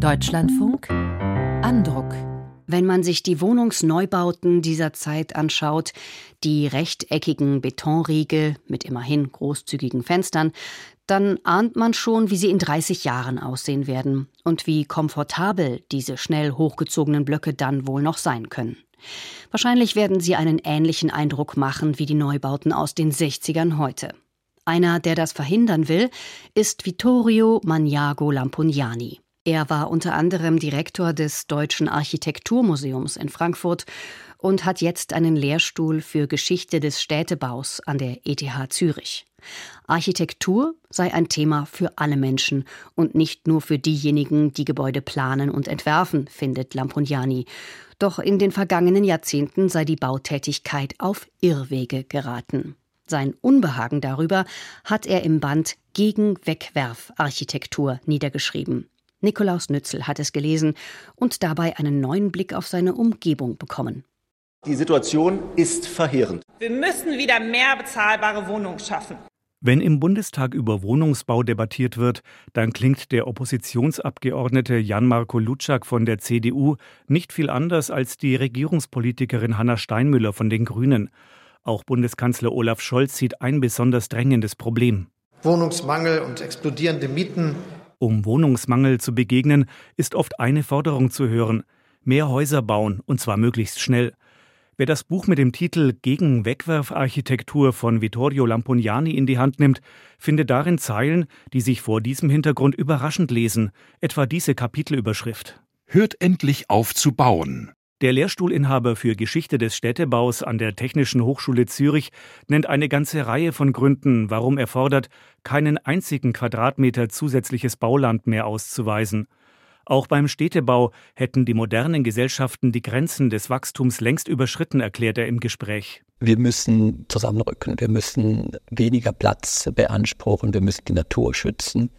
Deutschlandfunk Andruck wenn man sich die Wohnungsneubauten dieser Zeit anschaut, die rechteckigen Betonriegel mit immerhin großzügigen Fenstern, dann ahnt man schon, wie sie in 30 Jahren aussehen werden und wie komfortabel diese schnell hochgezogenen Blöcke dann wohl noch sein können. Wahrscheinlich werden sie einen ähnlichen Eindruck machen wie die Neubauten aus den 60ern heute. Einer, der das verhindern will, ist Vittorio Magnago Lampugnani. Er war unter anderem Direktor des Deutschen Architekturmuseums in Frankfurt und hat jetzt einen Lehrstuhl für Geschichte des Städtebaus an der ETH Zürich. Architektur sei ein Thema für alle Menschen und nicht nur für diejenigen, die Gebäude planen und entwerfen, findet Lampugnani. Doch in den vergangenen Jahrzehnten sei die Bautätigkeit auf Irrwege geraten. Sein Unbehagen darüber hat er im Band Gegen Wegwerfarchitektur niedergeschrieben. Nikolaus Nützel hat es gelesen und dabei einen neuen Blick auf seine Umgebung bekommen. Die Situation ist verheerend. Wir müssen wieder mehr bezahlbare Wohnungen schaffen. Wenn im Bundestag über Wohnungsbau debattiert wird, dann klingt der Oppositionsabgeordnete Jan-Marco Lutschak von der CDU nicht viel anders als die Regierungspolitikerin Hanna Steinmüller von den Grünen. Auch Bundeskanzler Olaf Scholz sieht ein besonders drängendes Problem. Wohnungsmangel und explodierende Mieten um Wohnungsmangel zu begegnen, ist oft eine Forderung zu hören. Mehr Häuser bauen, und zwar möglichst schnell. Wer das Buch mit dem Titel Gegen Wegwerfarchitektur von Vittorio Lampugnani in die Hand nimmt, findet darin Zeilen, die sich vor diesem Hintergrund überraschend lesen, etwa diese Kapitelüberschrift. Hört endlich auf zu bauen. Der Lehrstuhlinhaber für Geschichte des Städtebaus an der Technischen Hochschule Zürich nennt eine ganze Reihe von Gründen, warum er fordert, keinen einzigen Quadratmeter zusätzliches Bauland mehr auszuweisen. Auch beim Städtebau hätten die modernen Gesellschaften die Grenzen des Wachstums längst überschritten, erklärt er im Gespräch. Wir müssen zusammenrücken, wir müssen weniger Platz beanspruchen, wir müssen die Natur schützen,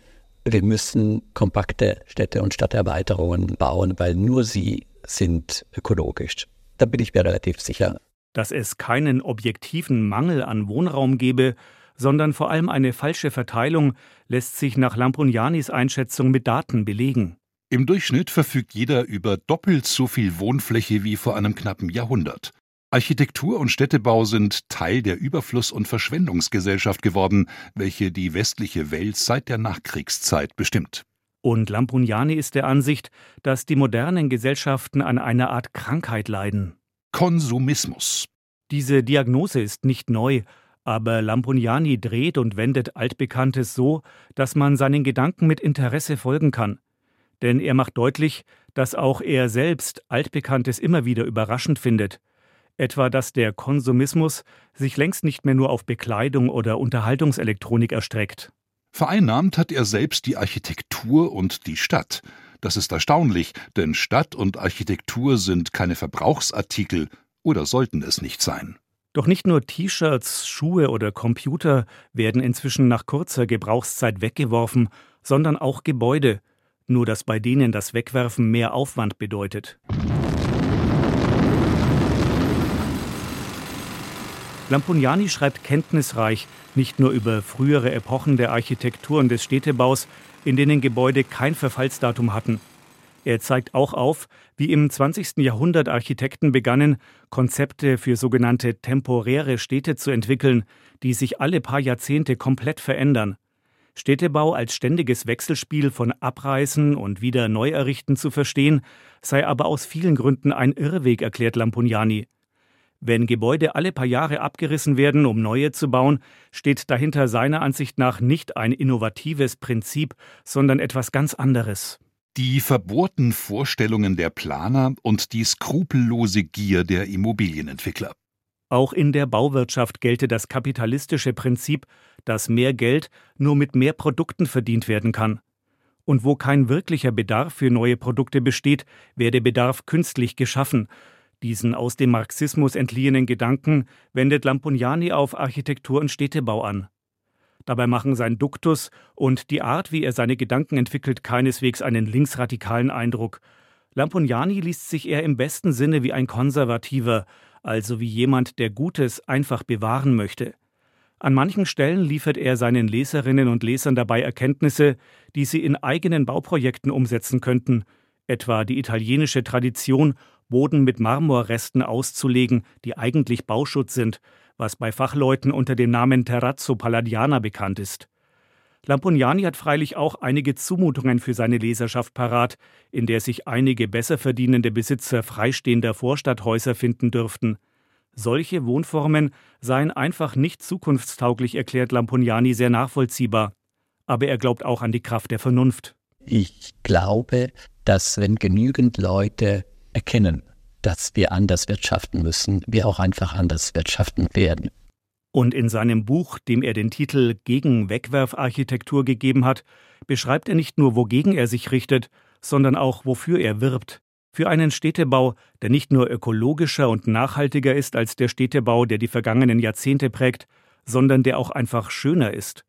wir müssen kompakte Städte und Stadterweiterungen bauen, weil nur sie sind ökologisch. Da bin ich mir relativ sicher. Dass es keinen objektiven Mangel an Wohnraum gebe, sondern vor allem eine falsche Verteilung, lässt sich nach Lampugnanis Einschätzung mit Daten belegen. Im Durchschnitt verfügt jeder über doppelt so viel Wohnfläche wie vor einem knappen Jahrhundert. Architektur und Städtebau sind Teil der Überfluss- und Verschwendungsgesellschaft geworden, welche die westliche Welt seit der Nachkriegszeit bestimmt. Und Lampugnani ist der Ansicht, dass die modernen Gesellschaften an einer Art Krankheit leiden. Konsumismus. Diese Diagnose ist nicht neu, aber Lampugnani dreht und wendet Altbekanntes so, dass man seinen Gedanken mit Interesse folgen kann. Denn er macht deutlich, dass auch er selbst Altbekanntes immer wieder überraschend findet. Etwa, dass der Konsumismus sich längst nicht mehr nur auf Bekleidung oder Unterhaltungselektronik erstreckt. Vereinnahmt hat er selbst die Architektur und die Stadt. Das ist erstaunlich, denn Stadt und Architektur sind keine Verbrauchsartikel oder sollten es nicht sein. Doch nicht nur T-Shirts, Schuhe oder Computer werden inzwischen nach kurzer Gebrauchszeit weggeworfen, sondern auch Gebäude, nur dass bei denen das Wegwerfen mehr Aufwand bedeutet. Lampugnani schreibt kenntnisreich nicht nur über frühere Epochen der Architektur und des Städtebaus, in denen Gebäude kein Verfallsdatum hatten. Er zeigt auch auf, wie im 20. Jahrhundert Architekten begannen, Konzepte für sogenannte temporäre Städte zu entwickeln, die sich alle paar Jahrzehnte komplett verändern. Städtebau als ständiges Wechselspiel von Abreißen und wieder Neuerrichten zu verstehen, sei aber aus vielen Gründen ein Irrweg, erklärt Lampugnani. Wenn Gebäude alle paar Jahre abgerissen werden, um neue zu bauen, steht dahinter seiner Ansicht nach nicht ein innovatives Prinzip, sondern etwas ganz anderes. Die verbohrten Vorstellungen der Planer und die skrupellose Gier der Immobilienentwickler. Auch in der Bauwirtschaft gelte das kapitalistische Prinzip, dass mehr Geld nur mit mehr Produkten verdient werden kann. Und wo kein wirklicher Bedarf für neue Produkte besteht, werde Bedarf künstlich geschaffen, diesen aus dem Marxismus entliehenen Gedanken wendet Lampugnani auf Architektur und Städtebau an. Dabei machen sein Duktus und die Art, wie er seine Gedanken entwickelt, keineswegs einen linksradikalen Eindruck. Lampugnani liest sich eher im besten Sinne wie ein Konservativer, also wie jemand, der Gutes einfach bewahren möchte. An manchen Stellen liefert er seinen Leserinnen und Lesern dabei Erkenntnisse, die sie in eigenen Bauprojekten umsetzen könnten, etwa die italienische Tradition, Boden mit Marmorresten auszulegen, die eigentlich Bauschutz sind, was bei Fachleuten unter dem Namen Terrazzo Palladiana bekannt ist. Lampugnani hat freilich auch einige Zumutungen für seine Leserschaft parat, in der sich einige besser verdienende Besitzer freistehender Vorstadthäuser finden dürften. Solche Wohnformen seien einfach nicht zukunftstauglich, erklärt Lampugnani sehr nachvollziehbar. Aber er glaubt auch an die Kraft der Vernunft. Ich glaube, dass wenn genügend Leute erkennen, dass wir anders wirtschaften müssen, wir auch einfach anders wirtschaften werden. Und in seinem Buch, dem er den Titel Gegen Wegwerfarchitektur gegeben hat, beschreibt er nicht nur, wogegen er sich richtet, sondern auch, wofür er wirbt. Für einen Städtebau, der nicht nur ökologischer und nachhaltiger ist als der Städtebau, der die vergangenen Jahrzehnte prägt, sondern der auch einfach schöner ist.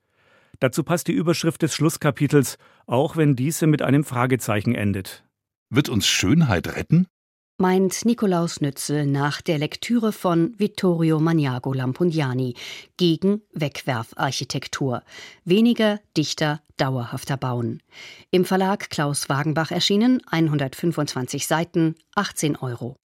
Dazu passt die Überschrift des Schlusskapitels, auch wenn diese mit einem Fragezeichen endet. Wird uns Schönheit retten? meint Nikolaus Nützel nach der Lektüre von Vittorio Maniago Lampugnani gegen Wegwerfarchitektur. Weniger, dichter, dauerhafter bauen. Im Verlag Klaus Wagenbach erschienen, 125 Seiten, 18 Euro.